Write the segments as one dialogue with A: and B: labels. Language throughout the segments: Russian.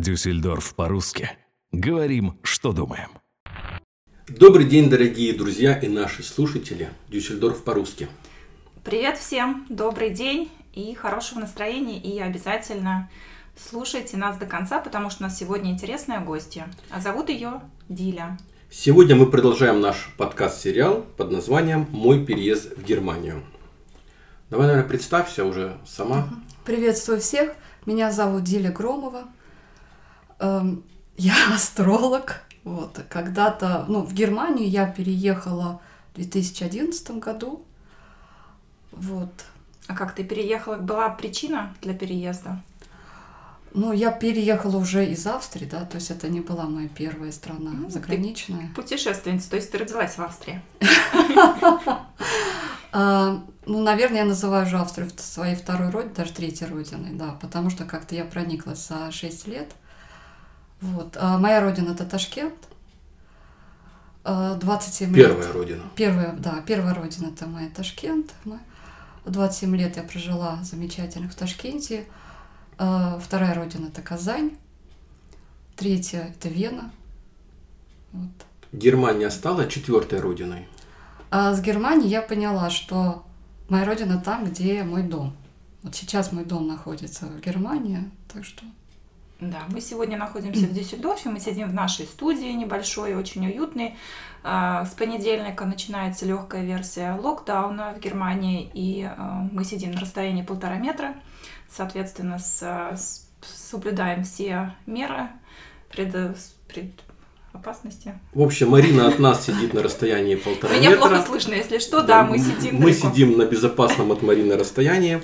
A: Дюссельдорф по-русски. Говорим, что думаем.
B: Добрый день, дорогие друзья и наши слушатели. Дюссельдорф по-русски.
C: Привет всем, добрый день и хорошего настроения. И обязательно слушайте нас до конца, потому что у нас сегодня интересная гостья. А зовут ее Диля.
B: Сегодня мы продолжаем наш подкаст-сериал под названием «Мой переезд в Германию». Давай, наверное, представься уже сама.
D: Приветствую всех. Меня зовут Диля Громова. Эм, Я астролог. Вот. Когда-то, ну, в Германию я переехала в 2011 году. Вот.
C: А как ты переехала? Была причина для переезда?
D: Ну, я переехала уже из Австрии, да, то есть это не была моя первая страна
C: Ну, ты-
D: заграничная.
C: Путешественница, то есть ты родилась в Австрии.
D: А, ну, наверное, я называю уже Австрию своей второй родиной, даже третьей родиной, да, потому что как-то я прониклась за 6 лет. Вот. А моя родина это Ташкент. А, 27 лет.
B: Первая родина.
D: Первая, да, первая родина это моя Ташкент. Мы- 27 лет я прожила замечательно в Ташкенте. А, Вторая родина это Казань. Третья это Вена. Вот.
B: Германия стала четвертой родиной.
D: А с Германии я поняла, что моя родина там, где мой дом. Вот сейчас мой дом находится в Германии, так что
C: Да, мы сегодня находимся в Дюссельдорфе, мы сидим в нашей студии небольшой, очень уютной. А, С понедельника начинается легкая версия локдауна в Германии, и а, мы сидим на расстоянии полтора метра, соответственно, с- с- соблюдаем все меры пред, пред опасности.
B: В общем, Марина от нас сидит на расстоянии полтора
C: Меня
B: метра.
C: плохо слышно, если что, да, мы сидим
B: Мы
C: далеко.
B: сидим на безопасном от Марины расстоянии.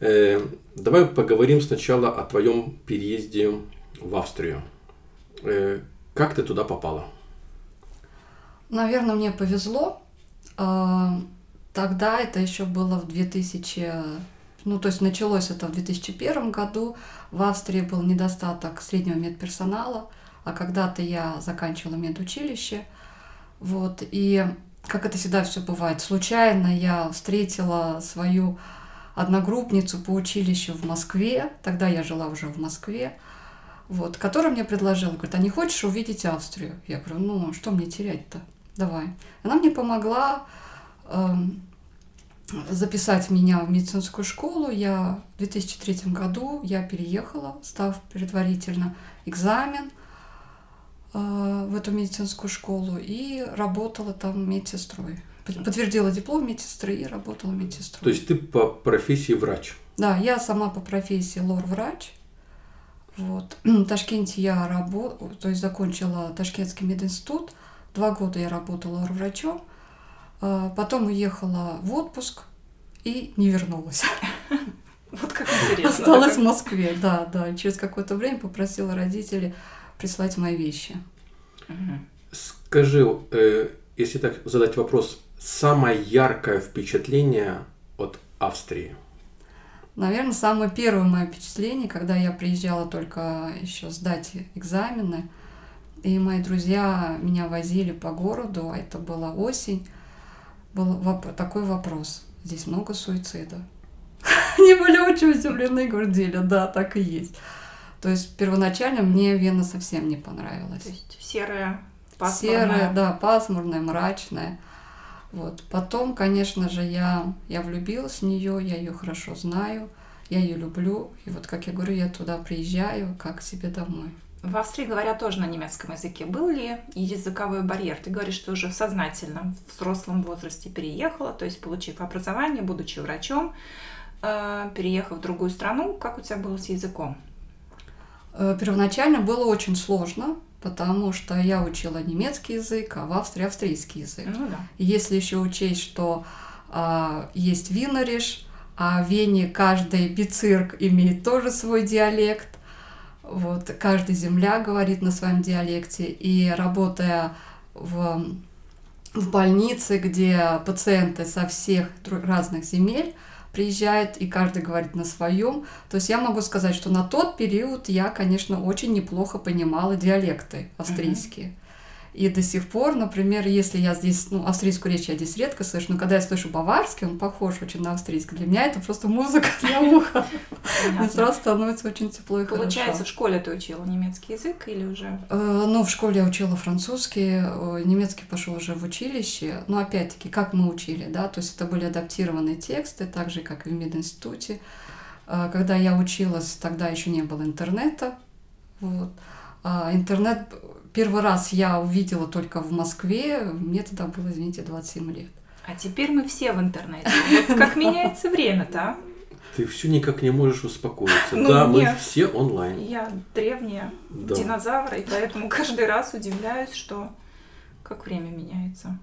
B: Э, давай поговорим сначала о твоем переезде в Австрию. Э, как ты туда попала?
D: Наверное, мне повезло. А, Тогда это еще было в 2000... Ну, то есть началось это в 2001 году. В Австрии был недостаток среднего медперсонала, а когда-то я заканчивала медучилище. Вот, и как это всегда все бывает, случайно я встретила свою одногруппницу по училищу в Москве, тогда я жила уже в Москве, вот, которая мне предложила, говорит, а не хочешь увидеть Австрию? Я говорю, ну, что мне терять-то? Давай. Она мне помогла эм, записать меня в медицинскую школу. Я в 2003 году я переехала, став предварительно экзамен э, в эту медицинскую школу и работала там медсестрой. Под- Подтвердила диплом медсестры и работала медсестрой.
B: То есть ты по профессии врач.
D: Да, я сама по профессии лор-врач. Вот. В Ташкенте я работала, то есть закончила Ташкентский мединститут. Два года я работала лор-врачом. А, Потом уехала в отпуск и не вернулась.
C: Вот как интересно.
D: Осталась в Москве, да, да. Через какое-то время попросила родителей прислать мои вещи.
B: Скажи, э, если так задать вопрос, самое яркое впечатление от Австрии?
D: Наверное, самое первое мое впечатление, когда я приезжала только еще сдать экзамены, и мои друзья меня возили по городу, а это была осень, был воп- такой вопрос. Здесь много суицида. Они были очень удивлены, говорят, Диля, да, так и есть. То есть первоначально мне Вена совсем не понравилась.
C: То есть серая, пасмурная.
D: Серая, да, пасмурная, мрачная. Вот. Потом, конечно же, я, я влюбилась в нее, я ее хорошо знаю, я ее люблю. И вот, как я говорю, я туда приезжаю, как к себе домой.
C: В Австрии говорят тоже на немецком языке. Был ли языковой барьер? Ты говоришь, что уже в сознательном взрослом возрасте переехала, то есть получив образование, будучи врачом, э, переехав в другую страну, как у тебя было с языком?
D: Э, Первоначально было очень сложно, потому что я учила немецкий язык, а в Австрии австрийский язык.
C: Ну да.
D: Если еще учесть, что а, есть Винориш, а в Вене каждый бицирк имеет тоже свой диалект, вот, каждая земля говорит на своем диалекте, и работая в, в больнице, где пациенты со всех разных земель приезжают, и каждый говорит на своем, то есть я могу сказать, что на тот период я, конечно, очень неплохо понимала диалекты австрийские. И до сих пор, например, если я здесь, ну, австрийскую речь я здесь редко слышу, но когда я слышу баварский, он похож очень на австрийский. Для меня это просто музыка для уха. Мне сразу становится очень тепло и
C: Получается,
D: хорошо.
C: в школе ты учила немецкий язык или уже?
D: Э, Ну, в школе я учила французский, немецкий пошел уже в училище. Но опять-таки, как мы учили, да, то есть это были адаптированные тексты, так же, как и в мединституте. Э, Когда я училась, тогда еще не было интернета. Вот. А интернет первый раз я увидела только в Москве, мне тогда было, извините, 27 лет.
C: А теперь мы все в интернете. Как меняется время-то, а?
B: Ты все никак не можешь успокоиться.
C: Ну,
B: да, мы
C: нет.
B: все онлайн.
C: Я древняя
B: Да.
C: динозавра, и поэтому каждый раз удивляюсь, что как время меняется.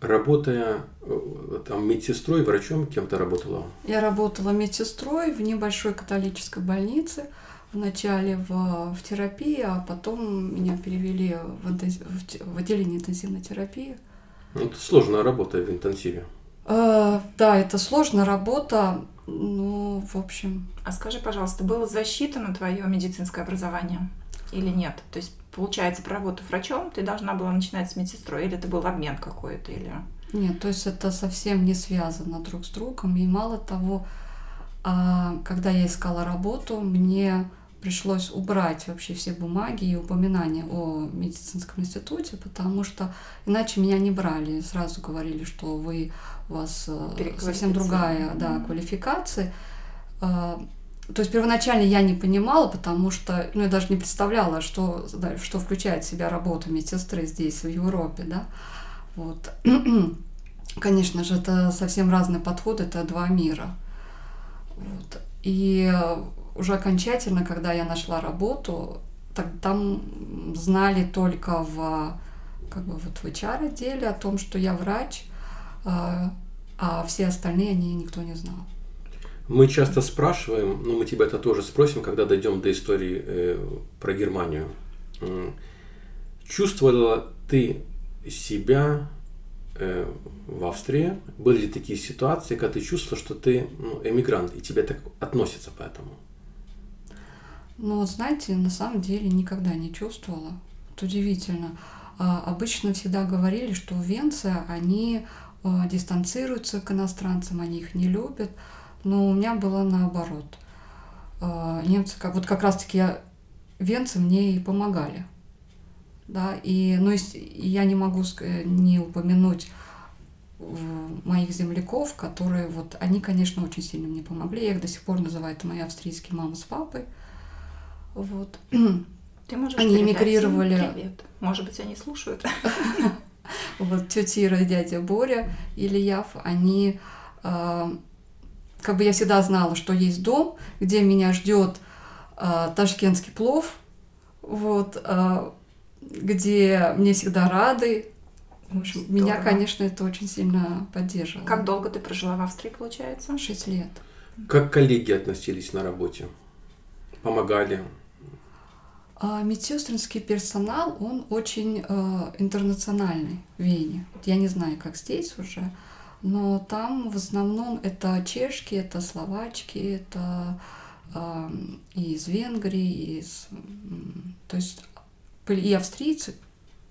B: Работая э, там медсестрой, врачом, кем то работала?
D: Я работала медсестрой в небольшой католической больнице. Вначале в, в терапии, а потом меня перевели в, интенс- в отделение интенсивной терапии.
B: Ну, Это сложная работа в интенсиве.
D: Э, да, это сложная работа. Ну, в общем,
C: А скажи, пожалуйста, было засчитано твое медицинское образование или нет? То есть, получается, проработав врачом, ты должна была начинать с медсестрой, или это был обмен какой-то, или...
D: нет, то есть это совсем не связано друг с другом. И мало того, а, когда я искала работу, мне пришлось убрать вообще все бумаги и упоминания о медицинском институте, потому что иначе меня не брали. Сразу говорили, что вы у вас э, совсем другая да, квалификация. А, То есть первоначально я не понимала, потому что ну, я даже не представляла, что, да, что включает в себя работа медсестры здесь, в Европе, да. Вот. Конечно же, это совсем разный подход, это два мира. Вот. И э, уже окончательно, когда я нашла работу, так, там знали только в, как бы вот в HR-отделе о том, что я врач, а, а все остальные они никто не знал.
B: Мы часто спрашиваем, ну мы тебя это тоже спросим, когда дойдем до истории э, про Германию. Чувствовала ты себя э, в Австрии? Были ли такие ситуации, когда ты чувствовала, что ты ну, эмигрант, и тебе так относятся поэтому?
D: Ну, вот знаете, на самом деле никогда не чувствовала. Это удивительно. А, обычно всегда говорили, что в Венции они а, дистанцируются к иностранцам, они их не любят. Но у меня было наоборот. А, немцы, как, вот как раз-таки я- венцы мне и помогали. Да, и, ну, и я не могу ск- не упомянуть э, моих земляков, которые вот, они, конечно, очень сильно мне помогли. Я их до сих пор называю, это мои австрийские мама с папой. Вот.
C: Ты можешь
D: Они эмигрировали.
C: Привет. Может быть, они слушают.
D: вот тетя Ира и дядя Боря или Яв, они э, как бы я всегда знала, что есть дом, где меня ждет э, ташкентский плов, вот, э, где мне всегда рады. В общем, меня,
C: Здорово.
D: конечно, это очень сильно поддерживало.
C: Как долго ты прожила в Австрии, получается?
D: Шесть лет.
B: Как коллеги относились на работе? Помогали?
D: А медсестринский персонал, он очень э, интернациональный в Вене. Я не знаю, как здесь уже, но там в основном это чешки, это словачки, это э, и из Венгрии, и из, то есть и австрийцы,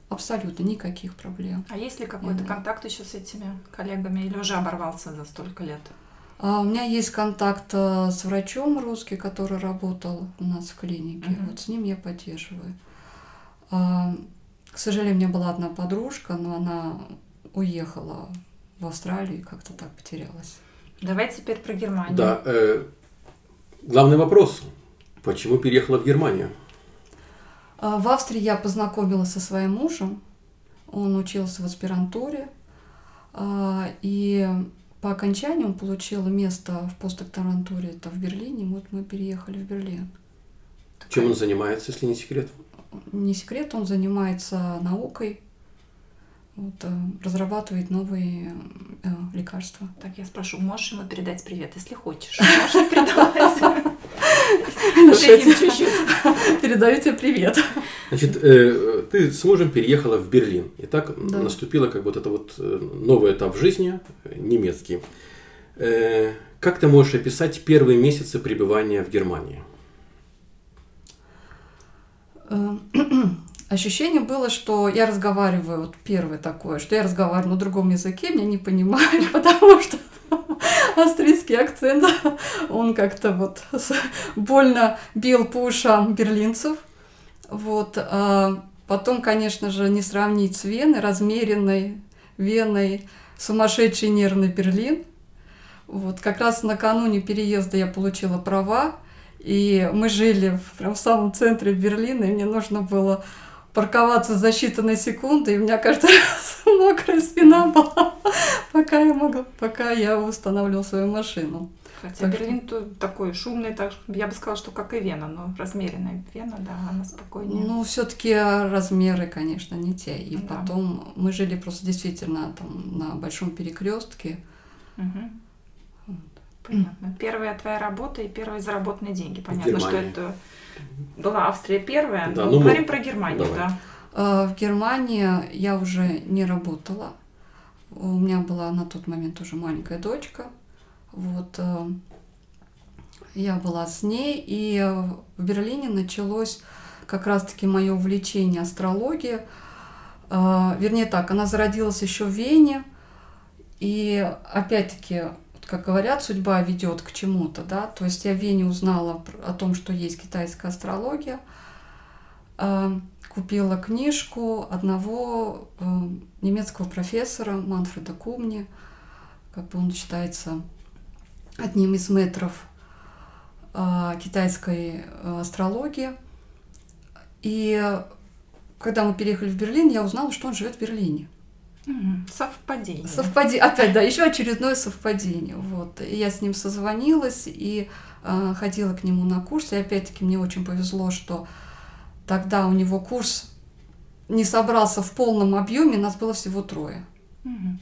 D: абсолютно никаких проблем.
C: А есть ли какой-то контакт еще с этими коллегами или уже оборвался за столько лет?
D: А у меня есть контакт э, с врачом русский, который работал у нас в клинике.
C: Мгм.
D: Вот с ним я поддерживаю. А, К сожалению, у меня была одна подружка, но она уехала в Австралию и как-то так потерялась.
C: Давай теперь про Германию.
B: Да. э, главный вопрос. Почему переехала в Германию?
D: А, В Австрии я познакомилась со своим мужем. Он учился в аспирантуре. И по окончанию он получил место в постдокторантуре, это в Берлине. Вот мы переехали в Берлин.
B: Чем он занимается, если не секрет?
D: не секрет, он занимается наукой, вот, э, разрабатывает новые э, лекарства.
C: Так, я спрошу, можешь ему передать привет, если хочешь? Можешь передавать?
D: Передаю тебе привет.
B: Значит, э, ты с мужем переехала в Берлин. И так
D: Да.
B: наступило как вот это вот э, новый этап в жизни, немецкий. Э, Как ты можешь описать первые месяцы пребывания в Германии?
D: Ощущение было, что я разговариваю, вот первое такое, что я разговариваю на другом языке, меня не понимают, потому что австрийский акцент, он как-то вот больно бил по ушам берлинцев. Вот. А потом, конечно же, не сравнить с Веной, размеренной Веной, сумасшедший нервный Берлин. Вот. Как раз накануне переезда я получила права, и мы жили в, прям в самом центре Берлина, и мне нужно было парковаться за считанные секунды, и у меня каждый раз мокрая спина была, пока я могла, пока я устанавливала свою машину.
C: Хотя так Берлин что... такой шумный, так я бы сказала, что как и Вена, но размеренная Вена, да, она спокойнее.
D: Ну, все-таки размеры, конечно, не те. И да. потом мы жили просто действительно там на большом перекрестке.
C: Угу. Понятно. Первая твоя работа и первые заработанные деньги. Понятно, что это была Австрия первая. Да, но ну, говорим мы... про Германию, Давай. да.
D: А, в Германии я уже не работала. У меня была на тот момент уже маленькая дочка. Вот э, я была с ней, и в Берлине началось как раз-таки мое увлечение астрологией. Э, вернее так, она зародилась еще в Вене, и опять-таки как говорят, судьба ведет к чему-то, да, то есть я в Вене узнала о том, что есть китайская астрология, э, купила книжку одного э, немецкого профессора Манфреда Кумни, как бы он считается одним из метров э, китайской астрологии. И когда мы переехали в Берлин, я узнала, что он живет в Берлине.
C: Совпадение.
D: Совпадение. Опять, да, еще очередное совпадение. Вот. И я с ним созвонилась и э, ходила к нему на курс. И опять-таки мне очень повезло, что тогда у него курс не собрался в полном объеме, нас было всего трое. Угу.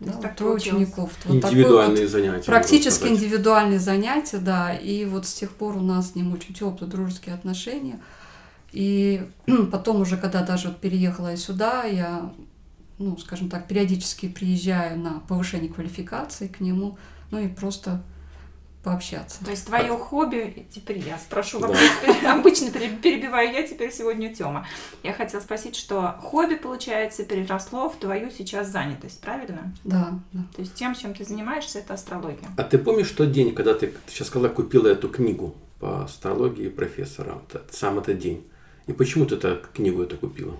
D: Да, вот трое учеников.
B: Вот индивидуальные вот занятия.
D: Практически индивидуальные занятия, да. И вот с тех пор у нас с ним очень теплые дружеские отношения. И потом уже, когда даже вот переехала я сюда, я ну, скажем так, периодически приезжаю на повышение квалификации к нему, ну и просто пообщаться.
C: То есть твое хобби, теперь я спрошу вопрос, да. обычно перебиваю я, теперь сегодня Тёма. Я хотела спросить, что хобби, получается, переросло в твою сейчас занятость, правильно?
D: Да, да.
C: То есть тем, чем ты занимаешься, это астрология.
B: А ты помнишь тот день, когда ты, ты сейчас сказала, купила эту книгу по астрологии профессора, сам этот день? И почему ты эту книгу эту купила?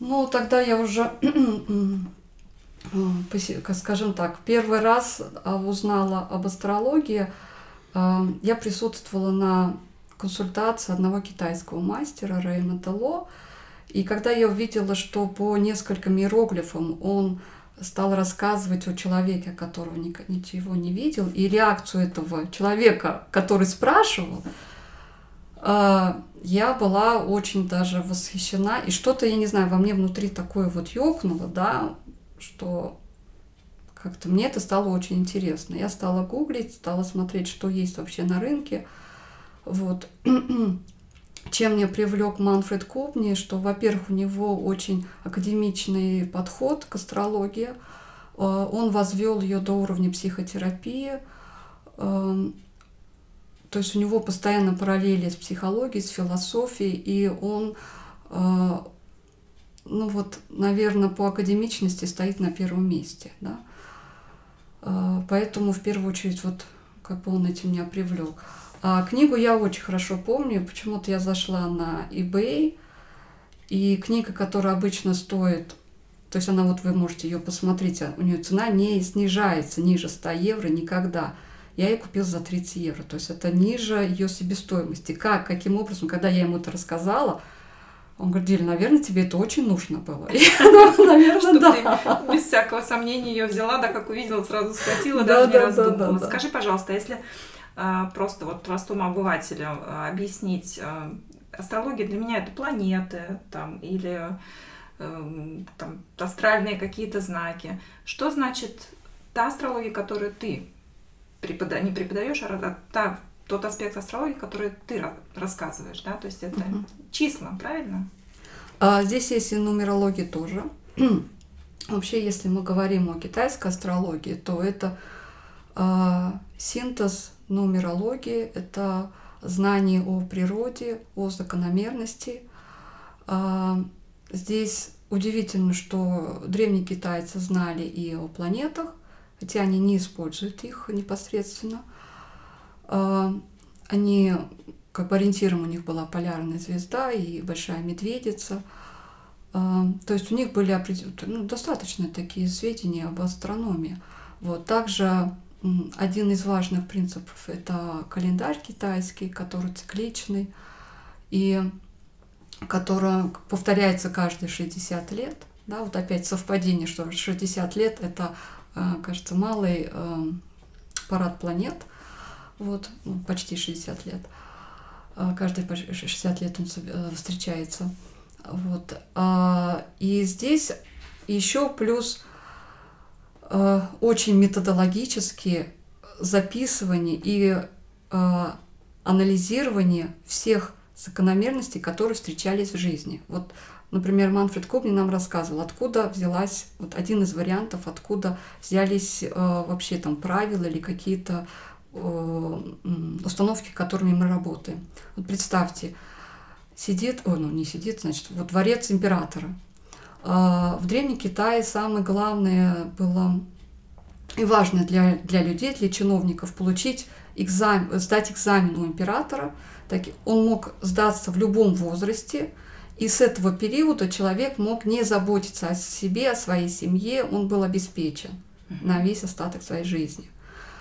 D: Ну, тогда я уже, скажем так, первый раз а, узнала об астрологии. А, я присутствовала на консультации одного китайского мастера Реймонда Ло. И когда я увидела, что по нескольким иероглифам он стал рассказывать о человеке, которого ничего не видел, и реакцию этого человека, который спрашивал, а, я была очень даже восхищена. И что-то, я не знаю, во мне внутри такое вот ёкнуло, да, что как-то мне это стало очень интересно. Я стала гуглить, стала смотреть, что есть вообще на рынке. Вот. Чем меня привлек Манфред Купни, что, во-первых, у него очень академичный подход к астрологии. А, он возвел ее до уровня психотерапии. То есть у него постоянно параллели с психологией, с философией, и он, э, ну вот, наверное, по академичности стоит на первом месте. Да? Э, поэтому в первую очередь вот как бы он этим меня привлек. А книгу я очень хорошо помню. Почему-то я зашла на eBay, и книга, которая обычно стоит, то есть она вот вы можете ее посмотреть, а у нее цена не снижается ниже 100 евро никогда я ее купила за 30 евро. То есть это ниже ее себестоимости. Как, каким образом, когда я ему это рассказала, он говорит, Диля, наверное, тебе это очень нужно было.
C: наверное, да. Ты без всякого сомнения ее взяла, да, как увидела, сразу схватила, даже не раздумывала. Скажи, пожалуйста, если а, просто вот простому обывателю а, объяснить, а, астрология для меня это планеты, там, или эм, там, астральные какие-то знаки. Что значит та астрология, которую ты препода... не преподаешь, а та, тот аспект астрологии, который ты рассказываешь, да, то есть это угу. числа, правильно?
D: А, здесь есть и нумерология тоже. Вообще, если мы говорим о китайской астрологии, то это а, синтез нумерологии, это знание о природе, о закономерности, А, здесь удивительно, что древние китайцы знали и о планетах, хотя они не используют их непосредственно. А, они, как бы ориентиром у них была полярная звезда и большая медведица. А, то есть у них были ну, достаточно такие сведения об астрономии. Вот. Также один из важных принципов – это календарь китайский, который цикличный и который повторяется каждые 60 лет. Да, вот опять совпадение, что 60 лет – это, кажется, малый э, парад планет, вот, ну, почти 60 лет. Э, каждые 60 лет он встречается. Вот. А, и здесь еще плюс Э, очень методологически записывание и э, анализирование всех закономерностей, которые встречались в жизни. Вот, например, Манфред Кобни нам рассказывал, откуда взялась, вот один из вариантов, откуда взялись э, вообще там правила или какие-то э, установки, которыми мы работаем. Вот представьте, сидит, о, ну не сидит, значит, вот дворец императора – а, в Древнем Китае самое главное было и важное для, для людей, для чиновников получить экзамен, сдать экзамен у императора. Так он мог сдаться в любом возрасте, и с этого периода человек мог не заботиться о себе, о своей семье, он был обеспечен на весь остаток своей жизни.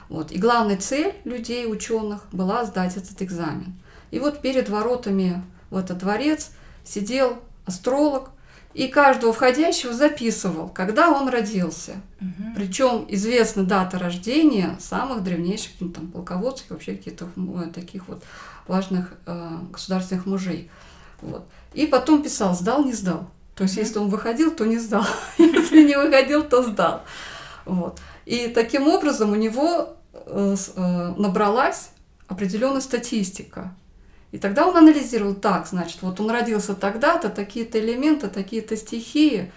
D: Вот. И главная цель людей, ученых, была сдать этот экзамен. И вот перед воротами в этот дворец сидел астролог, и каждого входящего записывал, когда он родился. Угу. Причем известна дата рождения самых древнейших ну, там, полководцев, вообще каких-то э, таких вот важных э, государственных мужей. Вот. И потом писал, сдал, не сдал. То есть, если он выходил, то не сдал. Если не выходил, то сдал. Вот. И таким образом у него э, э, набралась определенная статистика и тогда он анализировал так, значит, вот он родился тогда-то, такие-то элементы, такие-то стихии.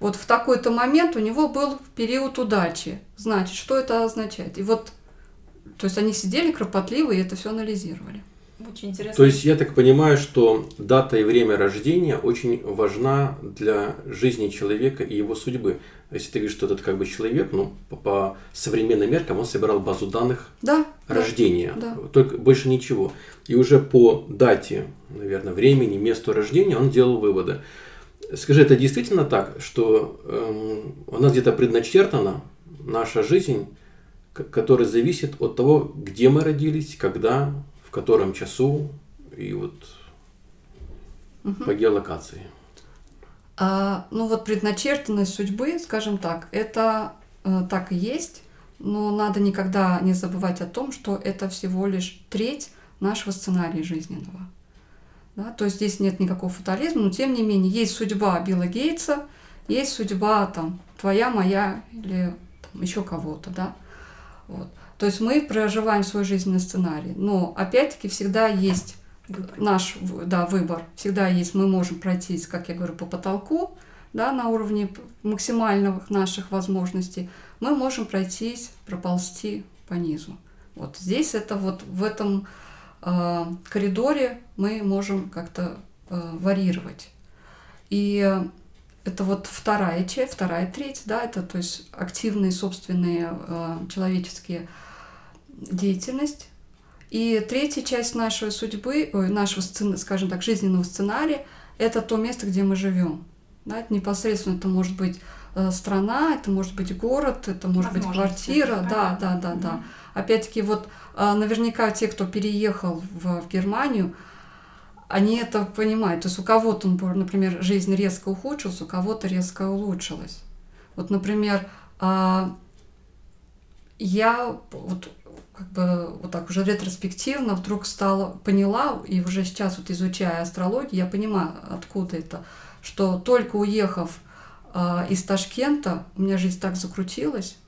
D: Вот в такой-то момент у него был период удачи. Значит, что это означает? И вот, то есть они сидели кропотливо и это все анализировали.
C: Очень интересно.
B: То есть я так понимаю, что дата и время рождения очень важна для жизни человека и его судьбы. Если ты говоришь, что этот как бы человек, ну, по, по современным меркам он собирал базу данных
D: да,
B: рождения,
D: да.
B: только больше ничего. И уже по дате, наверное, времени, месту рождения он делал выводы. Скажи, это действительно так, что эм, у нас где-то предначертана наша жизнь, которая зависит от того, где мы родились, когда, котором часу и вот угу. по геолокации?
D: А, ну вот предначертанность судьбы, скажем так, это э, так и есть, но надо никогда не забывать о том, что это всего лишь треть нашего сценария жизненного. Да? То есть здесь нет никакого фатализма, но тем не менее есть судьба Билла Гейтса, есть судьба там твоя, моя или там, еще кого-то, да. Вот. То есть мы проживаем свой жизненный сценарий, но опять-таки всегда есть выбор. наш да, выбор, всегда есть, мы можем пройтись, как я говорю, по потолку, да, на уровне максимальных наших возможностей, мы можем пройтись, проползти по низу. Вот здесь это вот в этом э, коридоре мы можем как-то э, варьировать. И это вот вторая часть, вторая треть, да, это то есть активные собственные э, человеческие деятельность. И третья часть нашей судьбы, ой, нашего, скажем так, жизненного сценария, это то место, где мы живем. Да, это непосредственно это может быть э, страна, это может быть город, это может быть квартира, да, да, да, да. Опять-таки вот э, наверняка те, кто переехал в, в Германию, они это понимают. То есть у кого-то, например, жизнь резко ухудшилась, у кого-то резко улучшилась. Вот, например, а, я вот как бы вот так уже ретроспективно вдруг стала, поняла, и уже сейчас вот изучая астрологию, я понимаю, откуда это, что только уехав э, из Ташкента, у меня жизнь так закрутилась.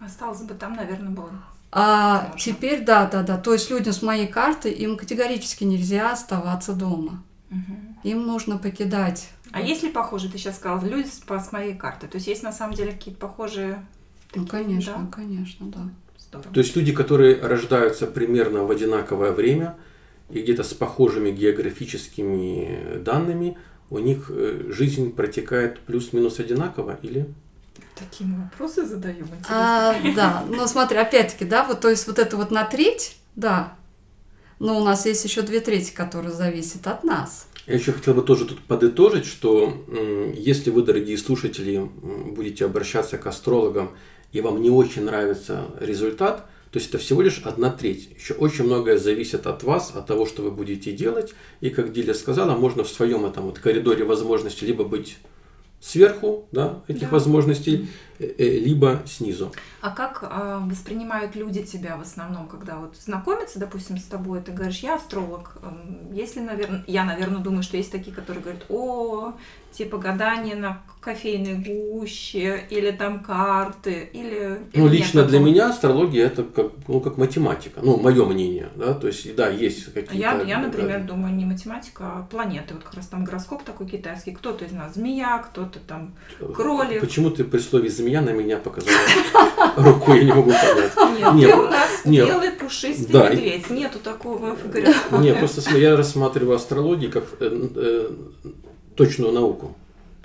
C: Осталось бы там, наверное, было.
D: А Можно. теперь, да, да, да. То есть людям с моей карты, им категорически нельзя оставаться дома. Угу. Им нужно покидать.
C: А вот. есть ли похожие, ты сейчас сказала, люди с, моей карты? То есть есть на самом деле какие-то похожие...
D: Такие, ну, конечно, да? конечно, да.
B: Здорово. То есть люди, которые рождаются примерно в одинаковое время и где-то с похожими географическими данными, у них э, жизнь протекает плюс-минус одинаково или?
C: Такие мы вопросы задаем, интересно.
D: А, да, но смотри, опять-таки, да, вот, то есть вот это вот на треть, да, но у нас есть еще две трети, которые зависят от нас.
B: Я еще хотел бы тоже тут подытожить, что если вы, дорогие слушатели, будете обращаться к астрологам, и вам не очень нравится результат, то есть это всего лишь одна треть. Еще очень многое зависит от вас, от того, что вы будете делать. И как Диля сказала, можно в своем этом вот коридоре возможностей либо быть сверху да, этих
C: Да.
B: возможностей, либо снизу.
C: А как а, воспринимают люди тебя в основном, когда вот знакомятся, допустим, с тобой, ты говоришь, я астролог. Эм, Если, наверное, я, наверное, думаю, что есть такие, которые говорят, о, типа гадание на кофейной гуще, или там карты, или...
B: Ну,
C: или нет
B: лично для
C: такого?
B: меня астрология это как, ну, как математика. Ну, мое мнение. Да? То есть, да, есть какие-то...
C: Я, я,
B: да,
C: например, думаю, не математика, а планеты. Вот как раз там гороскоп такой китайский. Кто-то из нас змея, кто-то там кролик.
B: Почему ты при слове змея на меня показала рукой, я не могу понять.
C: Нет,
B: Нет,
C: ты у нас
B: нет.
C: белый пушистый
B: Да,
C: медведь. Нету такого в гороскопе.
B: Не, просто я рассматриваю астрологию как э, э, точную науку.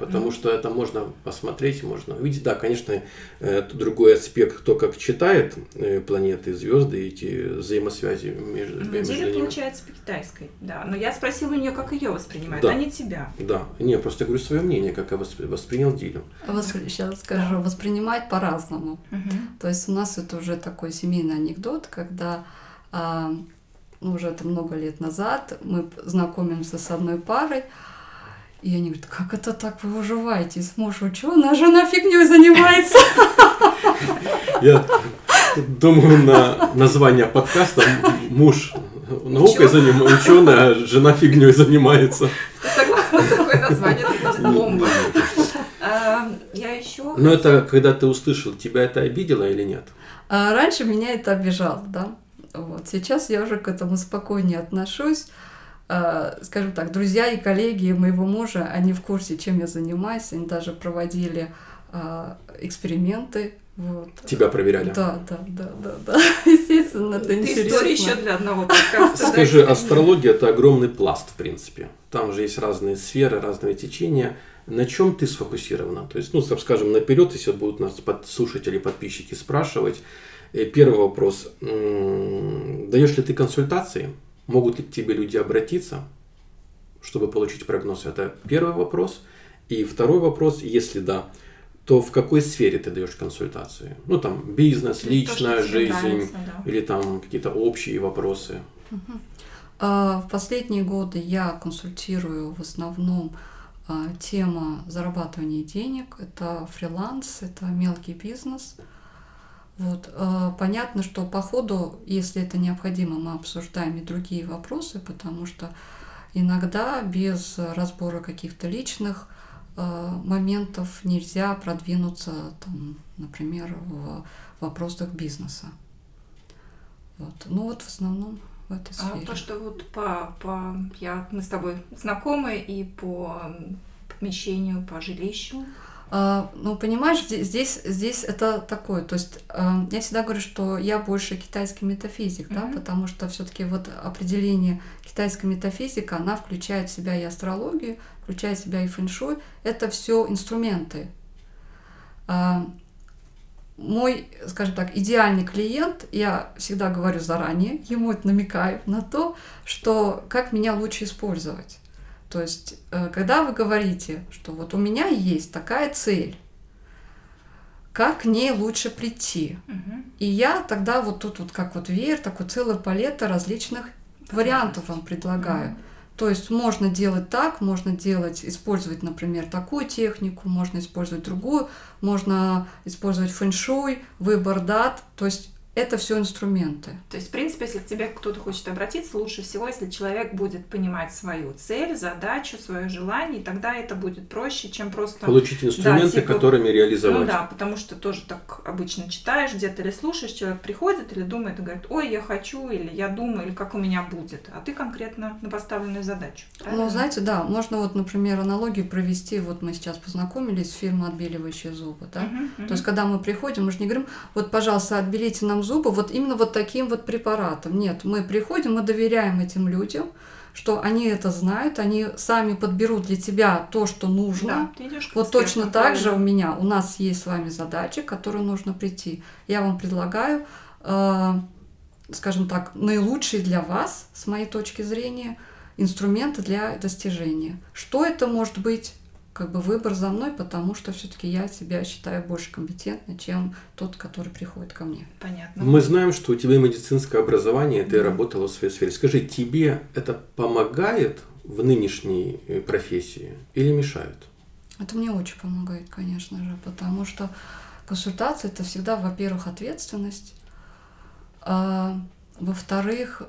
B: Потому что это можно посмотреть, можно увидеть. Да, конечно, это другой аспект, кто как читает э, планеты, звезды, эти взаимосвязи между,
C: На
B: между
C: деле
B: ними.
C: получается по китайской, да. Но я спросила у нее, как ее воспринимают,
B: Да.
C: а не тебя.
B: Да, не, просто говорю свое мнение, как я воспри- воспринял Дилю.
D: сейчас скажу, воспринимать по-разному.
C: Мгм.
D: То есть у нас это уже такой семейный анекдот, когда а, ну, уже это много лет назад мы знакомимся с одной парой, и они говорят, как это так вы уживаетесь? Муж ученый, а жена фигней занимается.
B: Я думаю на название подкаста «Муж наукой занимается, ученый, а жена фигней занимается».
C: Ты согласна с такое название? Бомба. А, Я еще...
B: Но это когда ты услышал, тебя это обидело или нет?
D: А раньше меня это обижало, да. Вот. Сейчас я уже к этому спокойнее отношусь. А, Скажем так, друзья и коллеги моего мужа, они в курсе, чем я занимаюсь. Они даже проводили а, эксперименты. Вот.
B: Тебя проверяли?
D: Да, да, да, да, да. Естественно, это
C: Ты
D: интересно.
C: история еще для одного подкаста.
B: Скажи, астрология это огромный пласт, в принципе. Там же есть разные сферы, разные течения. На чем ты сфокусирована? То есть, ну, скажем, наперед, если будут нас слушатели, подписчики спрашивать. э, Первый вопрос. Даешь ли ты консультации? Могут ли к тебе люди обратиться, чтобы получить прогноз? Это первый вопрос. И второй вопрос, если да, то в какой сфере ты даешь консультации? Ну, там, бизнес,
C: То,
B: личная
C: тебе
B: жизнь,
C: нравится, да.
B: или там какие-то общие вопросы.
D: А, В последние годы я консультирую в основном а, тема зарабатывания денег. Это фриланс, это мелкий бизнес. Вот. а, Понятно, что по ходу, если это необходимо, мы обсуждаем и другие вопросы, потому что иногда без разбора каких-то личных а, моментов нельзя продвинуться, там, например, в вопросах бизнеса. Вот. Ну вот в основном в этой
C: А
D: сфере.
C: то, что вот по, по я, мы с тобой знакомы и по помещению, по жилищу.
D: А, ну, понимаешь, здесь, здесь, это такое. То есть а, я всегда говорю, что я больше китайский метафизик, да,
C: Мгм.
D: потому что все-таки вот определение китайской метафизика, она включает в себя и астрологию, включает в себя и фэншуй. Это все инструменты. А, мой, скажем так, идеальный клиент, я всегда говорю заранее, ему это намекаю на то, что как меня лучше использовать. То есть, э, когда вы говорите, что вот у меня есть такая цель, как к ней лучше прийти? И я тогда вот тут вот как вот веер, такой целый палета различных вариантов вам предлагаю. То есть можно делать так, можно делать, использовать, например, такую технику, можно использовать другую, можно использовать фэншуй, выбор дат. То есть это все инструменты.
C: То есть, в принципе, если к тебе кто-то хочет обратиться, лучше всего, если человек будет понимать свою цель, задачу, свое желание, и тогда это будет проще, чем просто...
B: Получить инструменты,
C: типа-
B: которыми реализовать.
C: Ну да, потому что тоже так обычно читаешь где-то или слушаешь, человек приходит или думает и говорит, ой, я хочу, или я думаю, или как у меня будет. А ты конкретно на поставленную задачу.
D: Ну,
C: правильно?
D: знаете, да, можно вот, например, аналогию провести. Вот мы сейчас познакомились с фирмой «Отбеливающие зубы», да?
C: Мгм.
D: То есть, когда мы приходим, мы же не говорим, вот, пожалуйста, отбелите нам зубы вот именно вот таким вот препаратом. Нет, мы приходим, мы доверяем этим людям, что они это знают, они сами подберут для тебя то, что нужно.
C: Да, идешь
D: Вот точно так же у меня, у нас есть с вами задачи, к которой нужно прийти. Я вам предлагаю, э, скажем так, наилучшие для вас, с моей точки зрения, инструменты для достижения. Что это может быть? Как бы выбор за мной, потому что все-таки я себя считаю больше компетентной, чем тот, который приходит ко мне.
C: Понятно.
B: Мы знаем, что у тебя медицинское образование, ты работала в своей сфере. Скажи, тебе это помогает в нынешней э, профессии или мешает?
D: Это мне очень помогает, конечно же, потому что консультация это всегда, во-первых, ответственность, а во-вторых,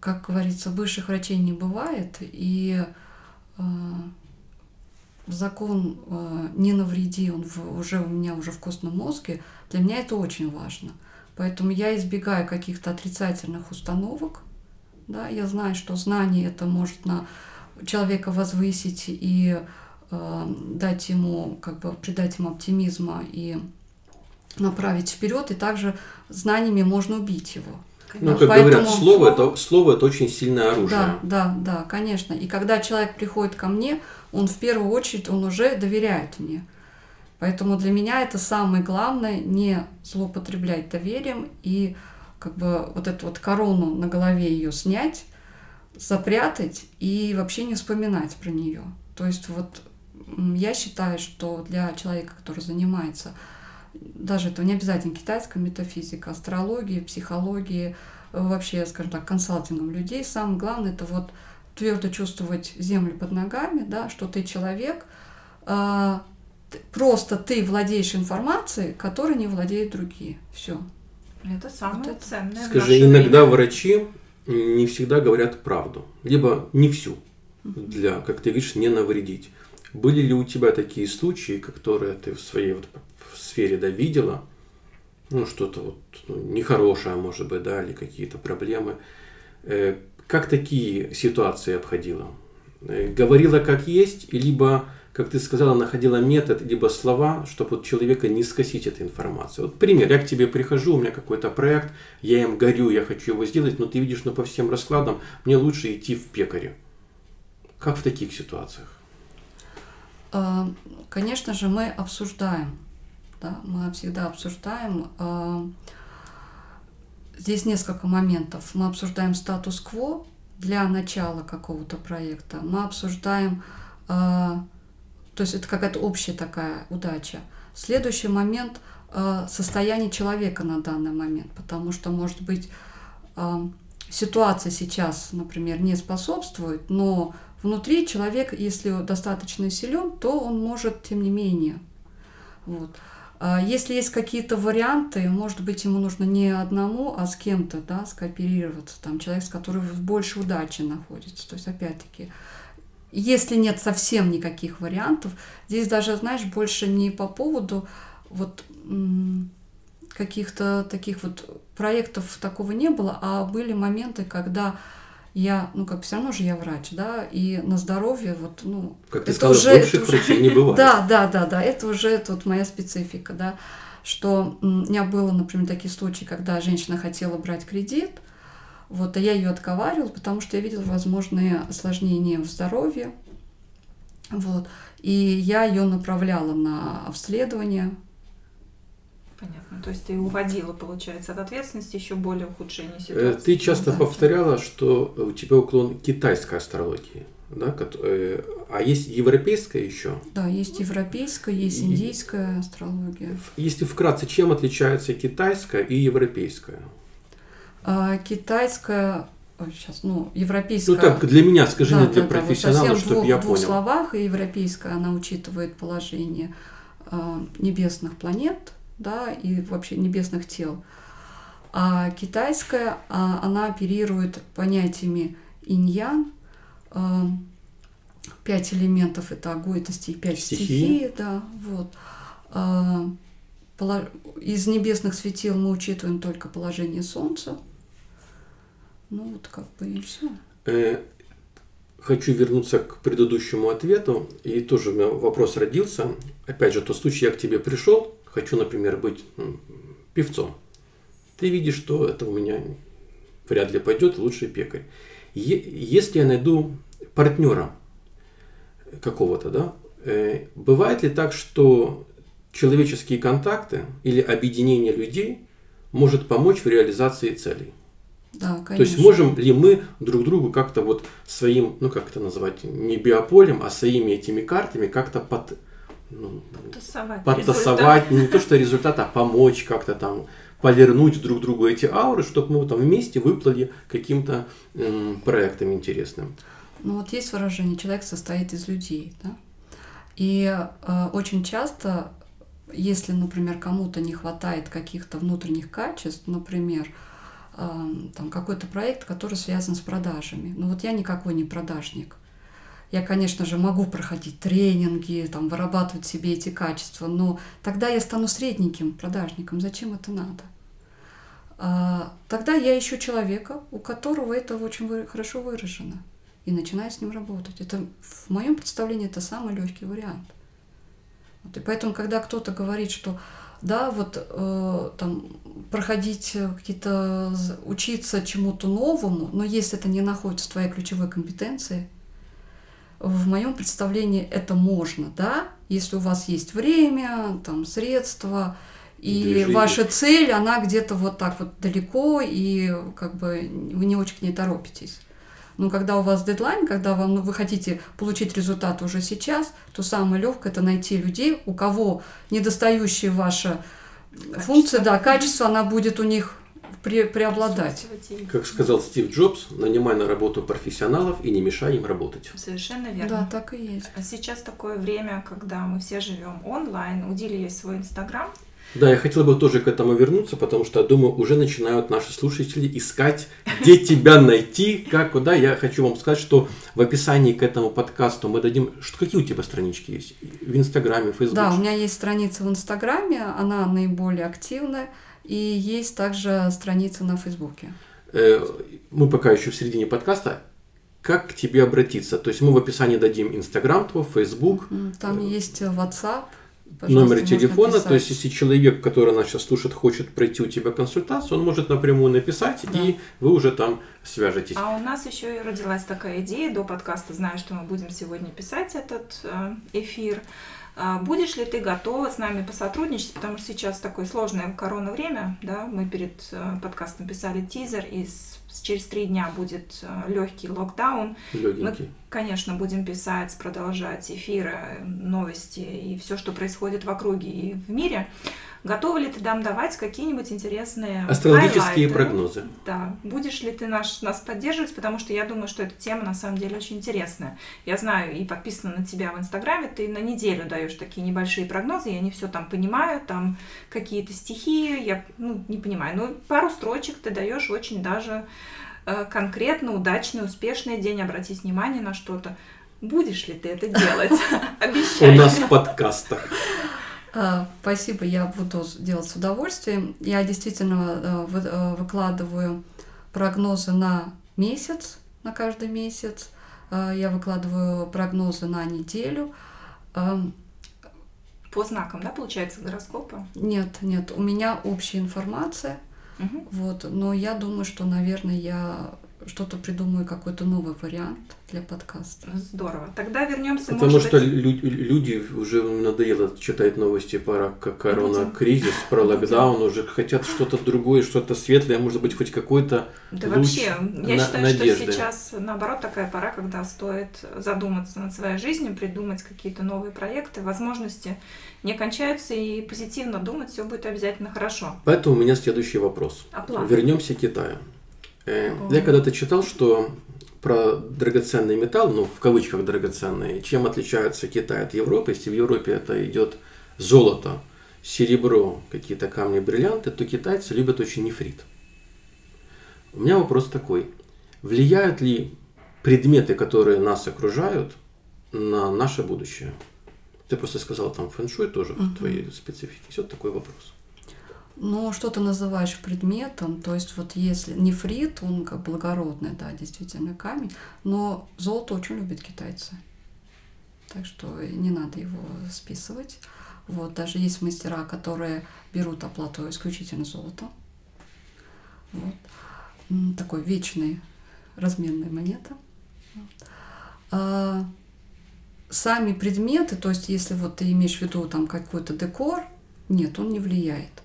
D: как говорится, высших врачей не бывает, и а, закон а, не навреди, он уже у меня уже в костном мозге, для меня это очень важно. Поэтому я избегаю каких-то отрицательных установок. Да, я знаю, что знание это может на человека возвысить и э, дать ему, как бы придать ему оптимизма и направить вперед, и также знаниями можно убить его.
B: Ну, как говорят,
D: поэтому
B: слово это, слово это очень сильное оружие.
D: Да, да, да, конечно. И когда человек приходит ко мне, он в первую очередь, он уже доверяет мне. Поэтому для меня это самое главное, не злоупотреблять доверием и как бы вот эту вот корону на голове ее снять, запрятать и вообще не вспоминать про нее. То есть вот я считаю, что для человека, который занимается, даже это не обязательно китайская метафизика, астрология, психология, э, вообще, скажем так, консалтингом людей, самое главное это вот твердо чувствовать землю под ногами, да, что ты человек, а, просто ты владеешь информацией, которой не владеют другие. Все.
C: Это самое
D: Вот это.
C: ценное. в
B: Скажи,
C: наше
B: иногда
C: время.
B: врачи не всегда говорят правду, либо не всю, для, как ты видишь, не навредить. Были ли у тебя такие случаи, которые ты в своей вот в сфере да, видела, ну, что-то вот ну, нехорошее, может быть, да, или какие-то проблемы. Э, Как такие ситуации обходила? Э, Говорила как есть, либо, как ты сказала, находила метод, либо слова, чтобы вот человека не скосить этой информацией. Вот пример, я к тебе прихожу, у меня какой-то проект, я им горю, я хочу его сделать, но ты видишь, ну по всем раскладам мне лучше идти в пекаре. Как в таких ситуациях?
D: А, Конечно же, мы обсуждаем, да, мы всегда обсуждаем. а, Здесь несколько моментов. Мы обсуждаем статус-кво для начала какого-то проекта. Мы обсуждаем, а, то есть это какая-то общая такая удача. Следующий момент а, состояние человека на данный момент, потому что, может быть, ситуация сейчас, например, не способствует, но внутри человек, если достаточно силен, то он может, тем не менее. Вот. А Если есть какие-то варианты, может быть, ему нужно не одному, а с кем-то, да, скооперироваться, там, человек, с которым в большей удаче находится. То есть, опять-таки, если нет совсем никаких вариантов, здесь даже, знаешь, больше не по поводу вот каких-то таких вот проектов такого не было, а были моменты, когда я, ну как все равно же я врач, да, и на здоровье вот, ну,
B: Как ты сказала,
D: уже-
B: бывших
D: это уже-
B: врачей не бывает.
D: да, да, да, да, это уже тут моя специфика, да, что у меня было, например, такие случаи, когда женщина хотела брать кредит, вот, а я ее отговаривала, потому что я видела возможные осложнения в здоровье, вот, и я ее направляла на обследование,
C: Понятно. То есть ты уводила, получается, от ответственности еще более ухудшение
B: Э,
C: ситуации.
B: Ты часто
D: да.
B: повторяла, что у тебя уклон китайской астрологии. Да? э, А есть европейская еще?
D: Да, есть европейская, есть
B: И-
D: индийская астрология.
B: Если вкратце, чем отличается китайская и европейская?
D: А китайская, сейчас, ну, европейская.
B: Ну так, для меня, скажи
D: Да,
B: мне, для
D: да, да, вот
B: профессионала,
D: совсем в
B: чтобы
D: двух,
B: я
D: в двух
B: понял.
D: словах, и европейская, она учитывает положение а, небесных планет, да, и вообще небесных тел. А китайская, а, она оперирует понятиями инь-ян, а, пять элементов это огонь, это стихи, пять
B: Стихии.
D: стихий, да, вот. А, Из небесных светил мы учитываем только положение Солнца. Ну вот как бы и все.
B: Э, Хочу вернуться к предыдущему ответу. И тоже у меня вопрос родился. Опять же, тот случай, я к тебе пришел, хочу, например, быть м, певцом. Ты видишь, что это у меня вряд ли пойдет, лучший пекарь. Если я найду партнера какого-то, да, э, бывает ли так, что человеческие контакты или объединение людей может помочь в реализации целей?
D: Да, конечно.
B: То есть можем ли мы друг другу как-то вот своим, ну как это назвать, не биополем, а своими этими картами как-то под,
C: ну, подтасовать,
B: подтасовать не то что результат, а помочь как-то там полирнуть друг другу эти ауры, чтобы мы там вместе выплыли каким-то м, проектом интересным.
D: Ну вот есть выражение, человек состоит из людей, да? И э, очень часто, если, например, кому-то не хватает каких-то внутренних качеств, например, э, там какой-то проект, который связан с продажами. Ну вот я никакой не продажник. Я, конечно же, могу проходить тренинги, там, вырабатывать себе эти качества, но тогда я стану средненьким продажником. Зачем это надо? А, тогда я ищу человека, у которого это очень хорошо выражено и начинаю с ним работать. Это в моем представлении это самый легкий вариант. Вот, и поэтому, когда кто-то говорит, что да, вот э, там проходить какие-то, учиться чему-то новому, но если это не находится в твоей ключевой компетенции, в моем представлении это можно, да, если у вас есть время, там, средства, и Движение. ваша цель, она где-то вот так вот далеко, и как бы вы не очень к ней торопитесь. Но когда у вас дедлайн, когда вам, ну, вы хотите получить результат уже сейчас, то самое легкое это найти людей, у кого недостающая ваша качество. функция, да, качество, она будет у них пре преобладать.
B: Как сказал Стив Джобс, нанимай на работу профессионалов и не мешай им работать.
C: Совершенно верно.
D: Да, так и есть.
C: А сейчас такое время, когда мы все живем онлайн, у Дили есть свой Инстаграм,
B: да, я хотел бы тоже к этому вернуться, потому что, думаю, уже начинают наши слушатели искать, где тебя найти, как, куда. Я хочу вам сказать, что в описании к этому подкасту мы дадим... Что, какие у тебя странички есть? В Инстаграме, в Фейсбуке?
D: Да, у меня есть страница в Инстаграме, она наиболее активная, и есть также страница на Фейсбуке.
B: Э, мы пока еще в середине подкаста как к тебе обратиться? То есть мы в описании дадим Инстаграм твой, Фейсбук.
D: Там есть WhatsApp,
B: номер телефона. То есть, если человек, который нас сейчас слушает, хочет пройти у тебя консультацию, он может напрямую написать, да. и вы уже там свяжетесь.
C: А у нас еще и родилась такая идея до подкаста. Знаю, что мы будем сегодня писать этот э, эфир. Будешь ли ты готова с нами посотрудничать, потому что сейчас такое сложное корона время, да, мы перед э, подкастом писали тизер, и через три дня будет э, легкий локдаун.
B: Легенький.
C: Мы, конечно, будем писать, продолжать эфиры, новости и все, что происходит в округе и в мире. Готовы ли ты нам давать какие-нибудь интересные
B: Астрологические хайлайты? прогнозы.
C: Да. Будешь ли ты наш, нас поддерживать, потому что я думаю, что эта тема на самом деле очень интересная. Я знаю и подписана на тебя в Инстаграме, ты на неделю даешь такие небольшие прогнозы, я не все там понимаю, там какие-то стихи, я ну, не понимаю, но пару строчек ты даешь очень даже э, конкретно, удачный, успешный день, обратить внимание на что-то. Будешь ли ты это делать? Обещаю.
B: У нас в подкастах.
D: А, спасибо, я буду делать с удовольствием. Я действительно э, э, выкладываю прогнозы на месяц, на каждый месяц. Э, я выкладываю прогнозы на неделю.
C: По знакам, да, получается, гороскопа?
D: Нет, нет, у меня общая информация. Угу. Вот, но я думаю, что, наверное, я что-то придумаю, какой-то новый вариант для подкаста.
C: Здорово. Тогда вернемся.
B: Потому может что быть... люди уже надоело читать новости про корона-кризис, про локдаун, уже хотят что-то другое, что-то светлое, может быть, хоть какой-то
C: Да луч вообще, я на- считаю, надежды. что сейчас, наоборот, такая пора, когда стоит задуматься над своей жизнью, придумать какие-то новые проекты, возможности не кончаются, и позитивно думать, все будет обязательно хорошо.
B: Поэтому у меня следующий вопрос.
C: Оплата.
B: Вернемся к Китаю. Я когда-то читал, что про драгоценный металл, ну, в кавычках драгоценный, чем отличается Китай от Европы, если в Европе это идет золото, серебро, какие-то камни, бриллианты, то китайцы любят очень нефрит. У меня вопрос такой. Влияют ли предметы, которые нас окружают, на наше будущее? Ты просто сказал там фэншуй тоже uh-huh. в твоей специфике. Все такой вопрос.
D: Ну, что ты называешь предметом, то есть вот если нефрит, он как благородный, да, действительно камень, но золото очень любят китайцы. Так что не надо его списывать. Вот, даже есть мастера, которые берут оплату исключительно золото. Вот. Такой вечный разменная монета. А, сами предметы, то есть если вот ты имеешь в виду там какой-то декор, нет, он не влияет.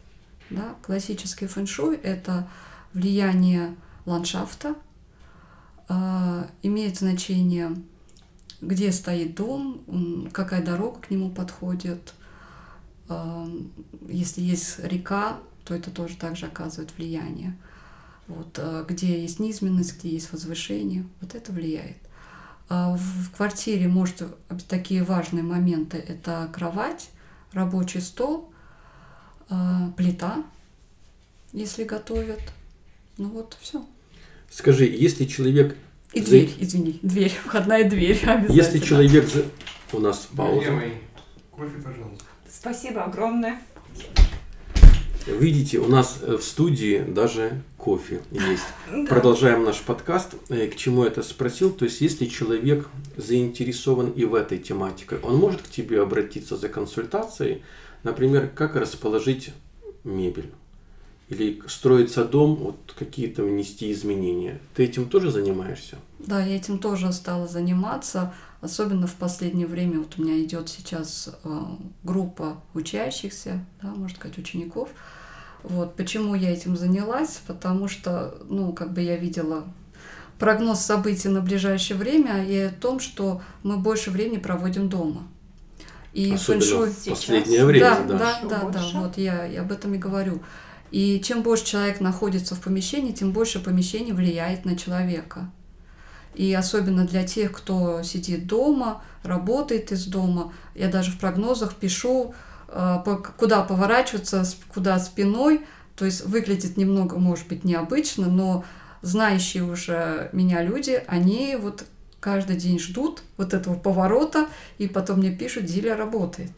D: Да? Классический фэншуй – это влияние ландшафта, э, имеет значение, где стоит дом, какая дорога к нему подходит. Э, если есть река, то это тоже также оказывает влияние. Вот, э, где есть низменность, где есть возвышение, вот это влияет. А в квартире может такие важные моменты. Это кровать, рабочий стол, а, плита, если готовят. Ну вот, все.
B: Скажи, если человек...
D: И дверь, за... извини, дверь, входная дверь обязательно.
B: Если человек... У нас пауза.
E: Кофе, пожалуйста.
C: Спасибо огромное.
B: Видите, у нас э, в студии даже кофе есть. Да. Продолжаем наш подкаст. Э, к чему это спросил? То есть, если человек заинтересован и в этой тематике, он может к тебе обратиться за консультацией, например, как расположить мебель или строится дом, вот какие-то внести изменения. Ты этим тоже занимаешься?
D: Да, я этим тоже стала заниматься. Особенно в последнее время вот у меня идет сейчас э, группа учащихся, да, можно сказать, учеников. Вот почему я этим занялась, потому что, ну, как бы я видела прогноз событий на ближайшее время и о том, что мы больше времени проводим дома.
B: И Особенно фэншуй... в последнее время,
D: да. Да, да, да, да, вот я, я об этом и говорю. И чем больше человек находится в помещении, тем больше помещение влияет на человека. И особенно для тех, кто сидит дома, работает из дома, я даже в прогнозах пишу, э, куда поворачиваться, куда спиной. То есть выглядит немного, может быть, необычно, но знающие уже меня люди, они вот каждый день ждут вот этого поворота, и потом мне пишут, Диля работает.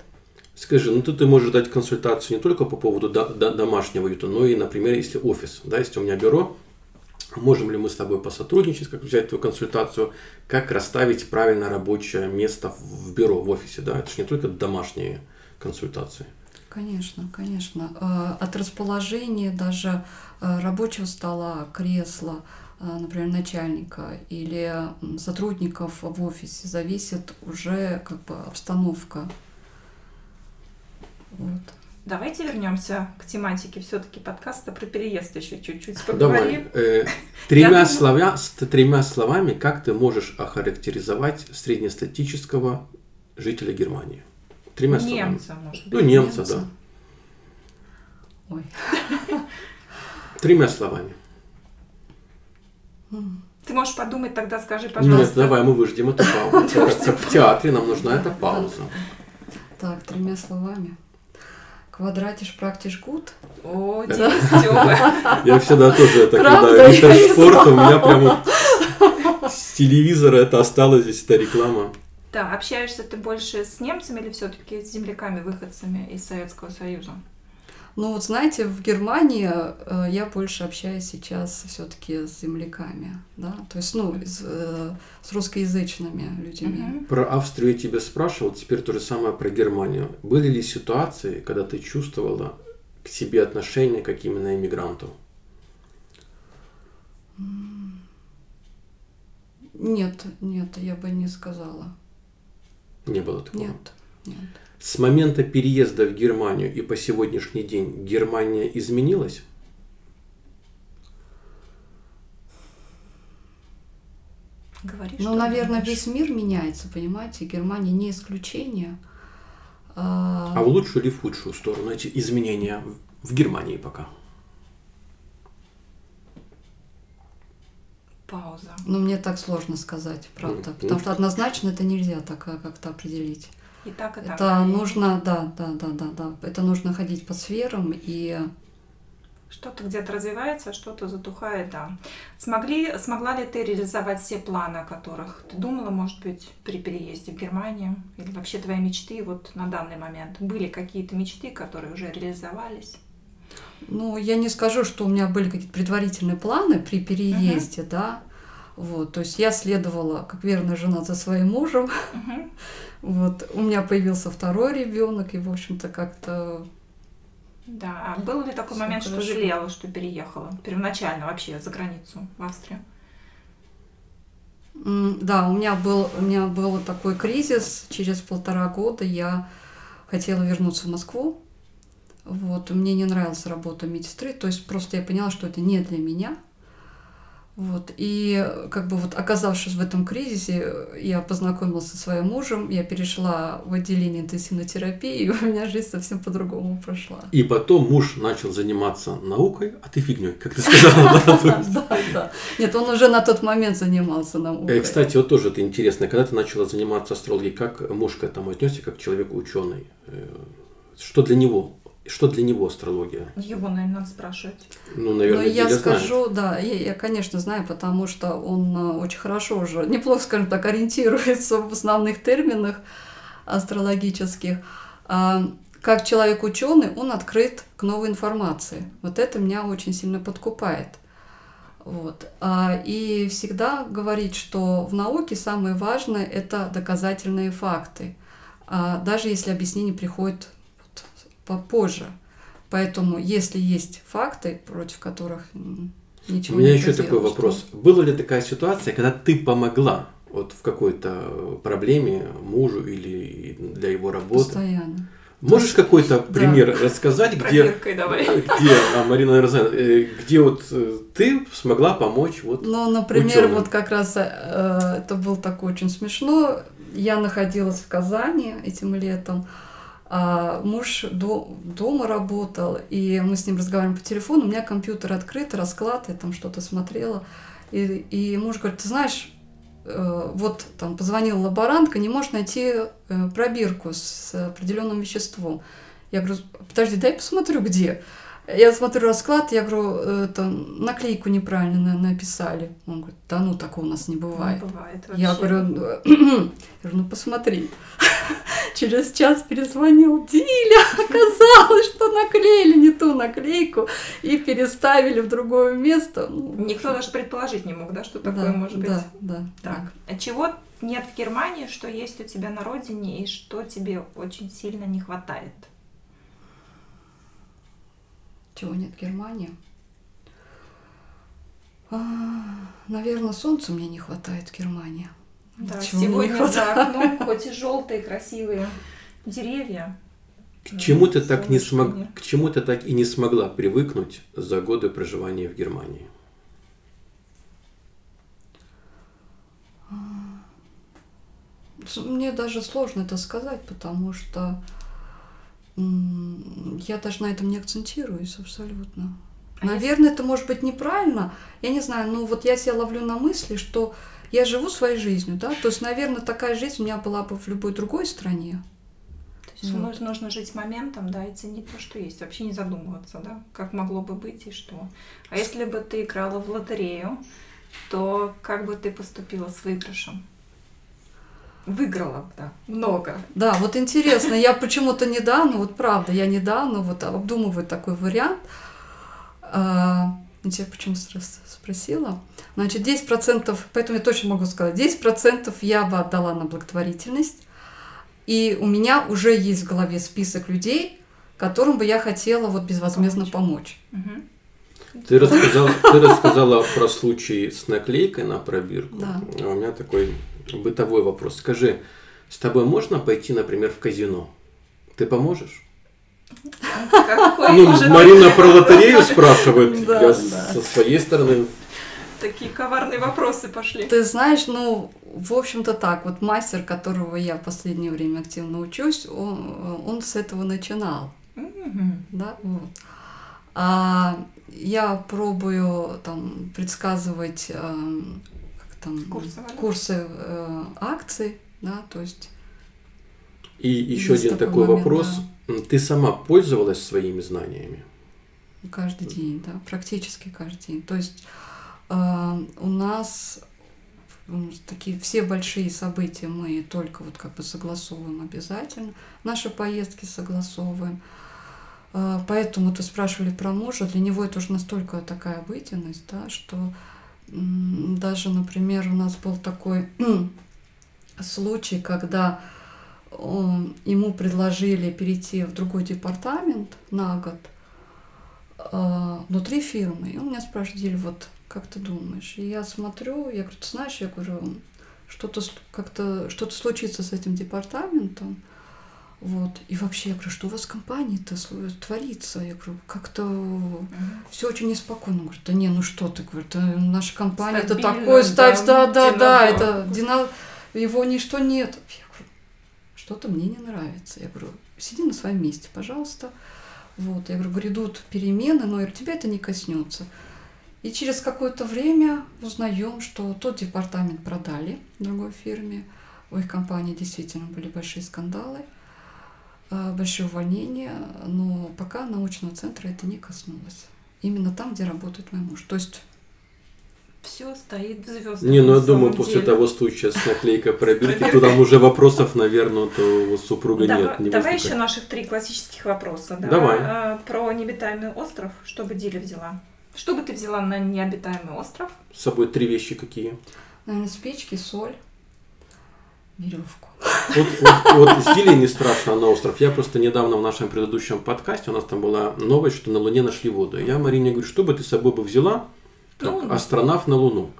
B: Скажи, ну тут ты можешь дать консультацию не только по поводу до, до, домашнего уюта, но и, например, если офис, да, если у меня бюро, можем ли мы с тобой посотрудничать, как взять твою консультацию, как расставить правильно рабочее место в бюро, в офисе, да, это же не только домашние консультации.
D: Конечно, конечно. Э, от расположения даже э, рабочего стола, кресла, например, начальника или сотрудников в офисе, зависит уже как бы обстановка.
C: Вот. Давайте вернемся к тематике все-таки подкаста про переезд еще чуть-чуть поговорим.
B: Давай. Э, тремя, слова, с тремя словами, как ты можешь охарактеризовать среднестатического жителя Германии?
C: Тремя немца, словами. может быть.
B: Ну, немца, немца. да.
D: Ой.
B: Тремя словами.
C: Ты можешь подумать, тогда скажи, пожалуйста.
B: Нет, давай мы выждем эту паузу. В театре нам нужна эта пауза.
D: Так, тремя словами. Квадратиш практиш гуд.
C: О, Тёма.
B: Я всегда тоже это, когда Виктор Шпорт, у меня прямо с телевизора это осталось здесь, эта реклама.
C: Да, общаешься ты больше с немцами или все-таки с земляками-выходцами из Советского Союза?
D: Ну вот знаете, в Германии э, я больше общаюсь сейчас все-таки с земляками, да, то есть ну с, э, с русскоязычными людьми.
B: Про Австрию я тебя спрашивал, теперь то же самое про Германию. Были ли ситуации, когда ты чувствовала к себе отношение как именно иммигранту?
D: Нет, нет, я бы не сказала.
B: Не было такого?
D: Нет, нет.
B: С момента переезда в Германию и по сегодняшний день Германия изменилась?
C: Говоришь,
D: ну, наверное, весь мир меняется, понимаете? Германия не исключение.
B: А, а в лучшую или в худшую сторону эти изменения в Германии пока?
C: Пауза.
D: Ну, мне так сложно сказать, правда. Mm-hmm. Потому что однозначно это нельзя так а, как-то определить.
C: И так, и
D: так. Это нужно, да, да, да, да, да. Это нужно ходить по сферам и
C: что-то где-то развивается, что-то затухает, да. Смогли, смогла ли ты реализовать все планы, о которых ты думала, может быть, при переезде в Германию? Или вообще твои мечты вот на данный момент? Были какие-то мечты, которые уже реализовались?
D: Ну, я не скажу, что у меня были какие-то предварительные планы при переезде, uh-huh. да. Вот, то есть я следовала, как верная жена, за своим мужем. Uh-huh. Вот, у меня появился второй ребенок, и, в общем-то, как-то
C: да, а был ли такой Всё момент, хорошо. что жалела, что переехала первоначально вообще за границу, в Австрию?
D: Да, у меня был, у меня был такой кризис. Через полтора года я хотела вернуться в Москву. Вот, мне не нравилась работа медсестры, то есть просто я поняла, что это не для меня. Вот, и как бы вот оказавшись в этом кризисе, я познакомилась со своим мужем, я перешла в отделение интенсивной терапии, и у меня жизнь совсем по-другому прошла.
B: И потом муж начал заниматься наукой, а ты фигней, как ты сказала. да.
D: Да. Нет, он уже на тот момент занимался
B: Э,
D: наукой.
B: Кстати, вот тоже это интересно, когда ты начала заниматься астрологией, как муж к этому отнесся, как человек ученый? Что для него? Что для него астрология?
C: Его, наверное, надо спрашивать.
B: Ну, наверное,
D: я
B: Диля знает.
D: скажу, да, я, я, конечно, знаю, потому что он э, очень хорошо уже, неплохо, скажем так, ориентируется в основных терминах астрологических. А, Как человек ученый, он открыт к новой информации. Вот это меня очень сильно подкупает. Вот. А, И всегда говорит, что в науке самое важное – это доказательные факты. А Даже если объяснение приходит попозже. Поэтому, если есть факты, против которых м,
B: У
D: ничего
B: меня
D: не
B: еще такой
D: поделаешь,
B: вопрос. Была ли такая ситуация, когда ты помогла вот в какой-то проблеме мужу или для его работы?
D: Постоянно.
B: Можешь какой-то
D: Да.
B: пример рассказать, где,
C: давай.
B: где, а, Марина знает, э, где вот э, ты смогла помочь вот
D: Ну, например,
B: Учёным.
D: вот как раз э, это было такое очень смешно. Я находилась в Казани этим летом, а муж до- дома работал, и мы с ним разговариваем по телефону. У меня компьютер открыт, расклад, я там что-то смотрела. И, и муж говорит, ты знаешь, э, вот там позвонила лаборантка, не можешь найти э, пробирку с определенным веществом. Я говорю, подожди, дай посмотрю, где. Я смотрю расклад, я говорю, это, наклейку неправильно на- написали. Он говорит, да ну, такого у нас не бывает.
C: Не бывает
D: Я
C: вообще.
D: говорю, «Ну, я говорю, ну посмотри. Через час перезвонил Диля, оказалось, что наклеили не ту наклейку и переставили в другое место. Ну,
C: Никто даже предположить не мог, да, что
D: да,
C: такое может быть.
D: Да, да.
C: Так, а чего нет в Германии, что есть у тебя на родине и что тебе очень сильно не хватает?
D: Чего нет Германии? наверное, солнца мне не хватает в Германии.
C: Да,
D: Чего мне не
C: сегодня за
D: хватает?
C: окном хоть и желтые красивые деревья.
B: К чему ты так не смог, к чему ты так и не смогла привыкнуть за годы проживания в Германии?
D: Мне даже сложно это сказать, потому что я даже на этом не акцентируюсь абсолютно.
C: А
D: Наверное, это может быть неправильно. Я не знаю, ну вот я себя ловлю на мысли, что я живу своей жизнью, да, то есть, наверное, такая жизнь у меня была бы в любой другой стране.
C: То есть
D: Вот.
C: нужно, нужно жить моментом, да, и ценить то, что есть. Вообще не задумываться, да, как могло бы быть и что. А если бы ты играла в лотерею, то как бы ты поступила с выигрышем? Выиграла да, много.
D: Да, вот интересно, я почему-то недавно, вот правда, я недавно вот обдумываю такой вариант. А, Я тебя почему спрос- спросила? Значит, 10%, поэтому я точно могу сказать, 10% я бы отдала на благотворительность, и у меня уже есть в голове список людей, которым бы я хотела вот безвозмездно помочь.
C: Мгм.
B: Ты рассказала, ты рассказала про случай с наклейкой на пробирку.
D: Да.
B: А у меня такой бытовой вопрос. Скажи, с тобой можно пойти, например, в казино? Ты поможешь?
C: Какой
B: Ну,
C: может
B: Марина про лотерею спрашивает.
D: Да,
B: Я
D: да.
B: со своей стороны.
C: Такие коварные вопросы пошли.
D: Ты знаешь, ну, в общем-то так, вот мастер, которого я в последнее время активно учусь, он, он с этого начинал.
C: Мгм.
D: да, вот. А я пробую там предсказывать эм, там,
C: Курсы валют.
D: курсы э, акций, да, то есть
B: И еще
D: Есть
B: один
D: такой
B: такой
D: момент,
B: вопрос. Ты сама пользовалась своими знаниями?
D: каждый день, да, практически каждый день. То есть э, у нас такие все большие события мы только вот как бы согласовываем обязательно. Наши поездки согласовываем. Э, Поэтому ты спрашивали про мужа, для него это уже настолько такая обыденность, да, что даже, например, у нас был такой случай, когда он- ему предложили перейти в другой департамент на год э, внутри фирмы. И он меня спрашивает, Диль, вот как ты думаешь? И я смотрю, я говорю, ты знаешь, я говорю, что-то как-то что-то случится с этим департаментом. Вот. И вообще, я говорю, что у вас в компании-то творится? Я говорю, как-то все очень неспокойно. Он говорит, да не, ну что ты, говорит, «э, наша компания это такой ставь,
C: да,
D: да, да, это дина- его ничто нет. Я говорю, что-то мне не нравится. Я говорю, сиди на своем месте, пожалуйста. Вот, я говорю, грядут перемены, но я говорю, тебя это не коснется. И через какое-то время узнаем, что тот департамент продали другой фирме. У их компании действительно были большие скандалы, большие увольнения, но пока научного центра это не коснулось. Именно там, где работает мой муж. То есть
C: Все стоит звезд.
B: Не, ну я думаю, после того случая с наклейкой пробирки, то там уже вопросов, наверное, то у супруга
C: Давай,
B: нет. Не
C: давай
B: возникает.
C: еще наших три классических вопроса. да?
B: Давай.
C: А, Про необитаемый остров. Что бы Диля взяла? Что бы ты взяла на необитаемый остров?
B: С собой три вещи какие?
D: Наверное, спички, соль, веревку.
B: Вот, вот, вот с Дилей не страшно на остров. Я просто недавно в нашем предыдущем подкасте, у нас там была новость, что на Луне нашли воду. Я Марине говорю, что бы ты с собой бы взяла, как
C: Ну,
B: астронавт на Луну?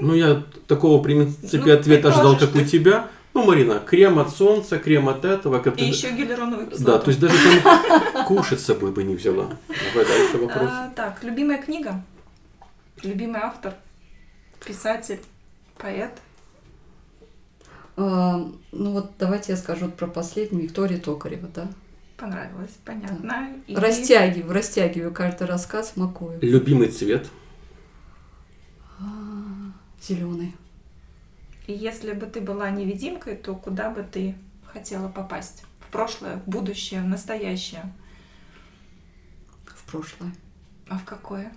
B: Ну, я такого, в принципе,
C: Ну,
B: ответа ожидал, как у
C: предположишь
B: тебя. Ну, Марина, крем от солнца, крем от этого. Как
C: И еще гиалуроновую кислоту.
B: Да, то есть даже там кушать с собой бы не взяла. Давай дальше вопрос.
C: А, так, любимая книга? Любимый автор? Писатель? Поэт?
D: А, ну вот давайте я скажу про последнюю, Виктория Токарева, да?
C: Понравилось, понятно. И-
D: Растягиваю, растягиваю каждый рассказ, макую.
B: Любимый цвет.
D: Зеленый.
C: И если бы ты была невидимкой, то куда бы ты хотела попасть? В прошлое, в будущее, в настоящее?
D: в прошлое.
C: А в какое?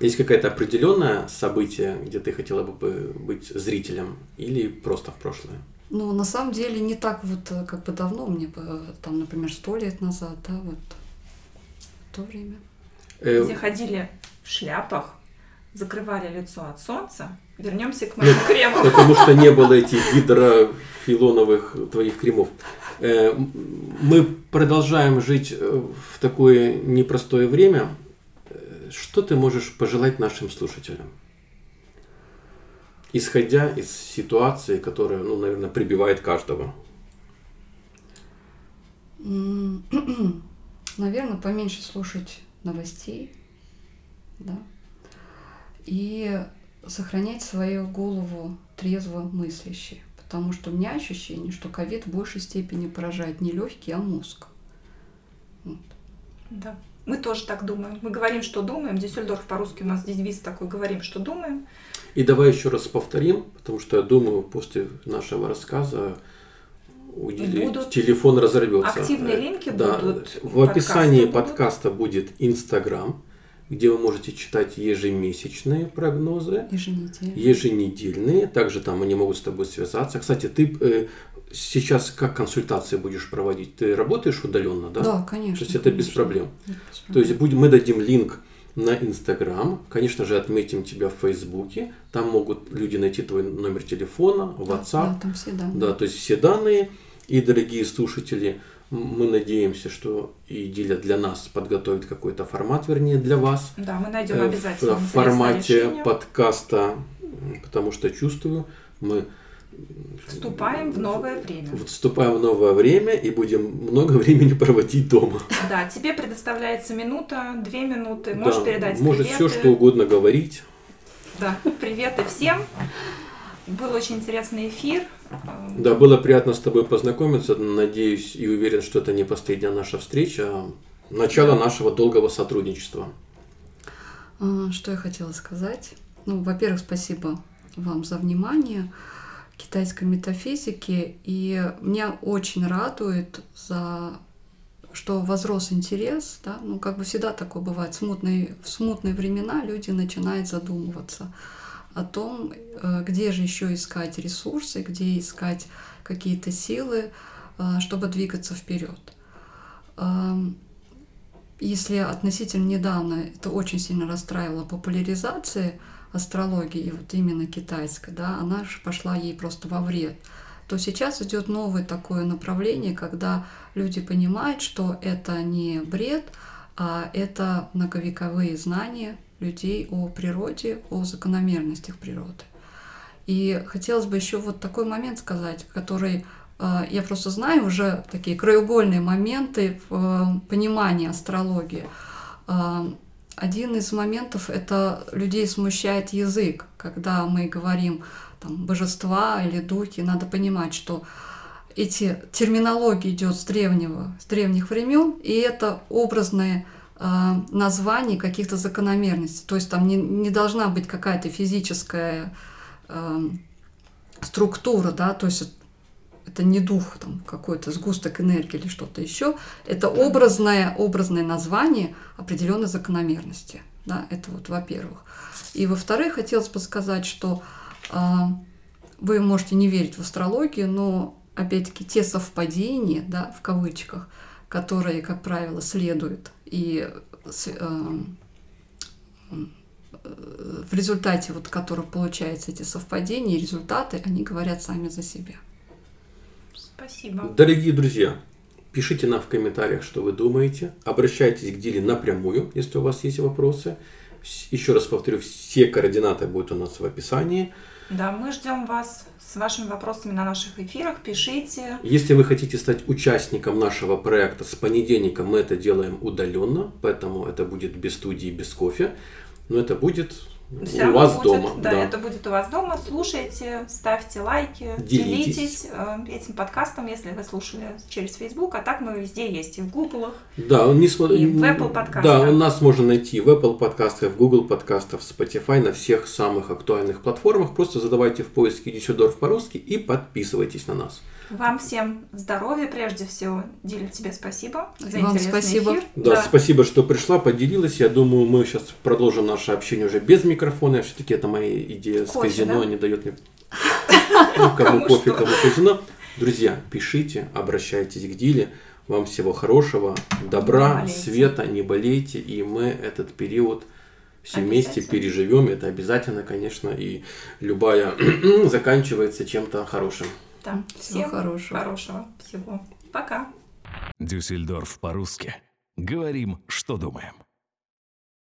B: Есть какое-то определенное событие, где ты хотела бы быть зрителем или просто в прошлое?
D: Ну, на самом деле, не так вот э, как бы давно, мне бы, э, там, например, сто лет назад, да, вот в то время.
B: Э,
C: Где ходили в шляпах, закрывали лицо от солнца. Вернемся к моему крему.
B: Потому что не было этих гидрофилоновых твоих кремов. Э, Мы продолжаем жить в такое непростое время. Что ты можешь пожелать нашим слушателям? Исходя из ситуации, которая, ну, наверное, прибивает каждого.
D: Наверное, поменьше слушать новостей, да, и сохранять свою голову трезво мыслящей. Потому что у меня ощущение, что ковид в большей степени поражает не легкие, а мозг. Вот.
C: Да. Мы тоже так думаем. Мы говорим, что думаем. Дюссельдорф по-русски у нас девиз такой. Говорим, что думаем.
B: И давай еще раз повторим, потому что я думаю, после нашего рассказа у Дили
C: Будут
B: телефон разорвется.
C: активные
B: Э,
C: линки
B: да,
C: будут,
B: В описании
C: подкасты будут.
B: подкаста будет Инстаграм, где вы можете читать ежемесячные прогнозы,
D: Еженедельно.
B: еженедельные. Также там они могут с тобой связаться. Кстати, ты э, сейчас как консультации будешь проводить? Ты работаешь удаленно, да?
D: Да, конечно.
B: То есть это без
D: конечно.
B: проблем.
D: Без
B: То есть будем, мы дадим линк на Инстаграм, конечно же, отметим тебя в Фейсбуке, там могут люди найти твой номер телефона,
D: Да,
B: WhatsApp,
D: Да, там все данные.
B: да, то есть все данные. И, дорогие слушатели, мы надеемся, что и Диля для нас подготовит какой-то формат, вернее, для вас.
C: Да, мы найдем
B: э,
C: обязательно.
B: В, формате
C: решение.
B: подкаста, потому что чувствую, мы
C: Вступаем в новое время.
B: вступаем в новое время и будем много времени проводить дома.
C: Да, тебе предоставляется минута, две минуты. Можешь
B: Да,
C: передать
B: Может все, что угодно говорить.
C: Да, приветы всем. Был очень интересный эфир.
B: Да, было приятно с тобой познакомиться. Надеюсь и уверен, что это не последняя наша встреча, а начало нашего долгого сотрудничества.
D: А, Что я хотела сказать? Ну, во-первых, спасибо вам за внимание китайской метафизике. И меня очень радует, за что возрос интерес. Да? Ну, как бы всегда такое бывает. Смутные, в смутные времена люди начинают задумываться о том, э, где же еще искать ресурсы, где искать какие-то силы, э, чтобы двигаться вперед. Эм, если относительно недавно это очень сильно расстраивало популяризация астрологии, и вот именно китайской, да, она же пошла ей просто во вред, то сейчас идет новое такое направление, когда люди понимают, что это не бред, а это многовековые знания, людей о природе, о закономерностях природы. И хотелось бы еще вот такой момент сказать, который э, я просто знаю уже такие краеугольные моменты в э, понимании астрологии. Один из моментов это людей смущает язык, когда мы говорим там, божества или духи, надо понимать, что эти терминологии идет с древнего, с древних времен, и это образные э, названия каких-то закономерностей. То есть там не, не должна быть какая-то физическая э, структура, да, то есть это не дух, там какой-то сгусток энергии или что-то еще, это образное, образное название определенной закономерности. Да, это вот во-первых. И во-вторых, хотелось бы сказать, что э, вы можете не верить в астрологию, но опять-таки те совпадения, да, в кавычках, которые, как правило, следуют и э, в результате вот которых получаются эти совпадения, результаты, они говорят сами за себя.
C: Спасибо.
B: Дорогие друзья, пишите нам в комментариях, что вы думаете. Обращайтесь к Диле напрямую, если у вас есть вопросы. Еще раз повторю, все координаты будут у нас в описании.
C: Да, мы ждем вас с вашими вопросами на наших эфирах. Пишите.
B: Если вы хотите стать участником нашего проекта, с понедельника мы это делаем удаленно, поэтому это будет без студии, без кофе. Но это будет
C: все
B: у вас
C: будет,
B: дома.
C: Да, да, это будет у вас дома. Слушайте, ставьте лайки,
B: Делитесь.
C: делитесь э, этим подкастом, если вы слушали через Facebook. А так мы везде есть и в Google.
B: Да, не смо...
C: И в Apple подкастах.
B: Да, у нас можно найти в Apple подкастах, в Google подкастах, в Spotify, на всех самых актуальных платформах. Просто задавайте в поиске Дюссельдорф по-русски и подписывайтесь на нас.
C: Вам всем здоровья прежде всего. Диля, тебе спасибо за
D: Вам
C: интересный
D: спасибо.
C: эфир.
B: Да, спасибо, что пришла, поделилась. Я думаю, мы сейчас продолжим наше общение уже без микрофона. Все-таки это моя идея с
C: Кофе,
B: казино,
C: да?
B: не дает мне Ну, кому кофе, кому казино. Друзья, пишите, обращайтесь к Диле. Вам всего хорошего, добра,
C: Не
B: света, не болейте. И мы этот период все вместе переживем. Это обязательно, конечно. И любая заканчивается чем-то хорошим.
C: Да.
D: Всего
C: Всем
D: хорошего.
C: хорошего всего. Пока.
A: Дюссельдорф по-русски. Говорим, что думаем.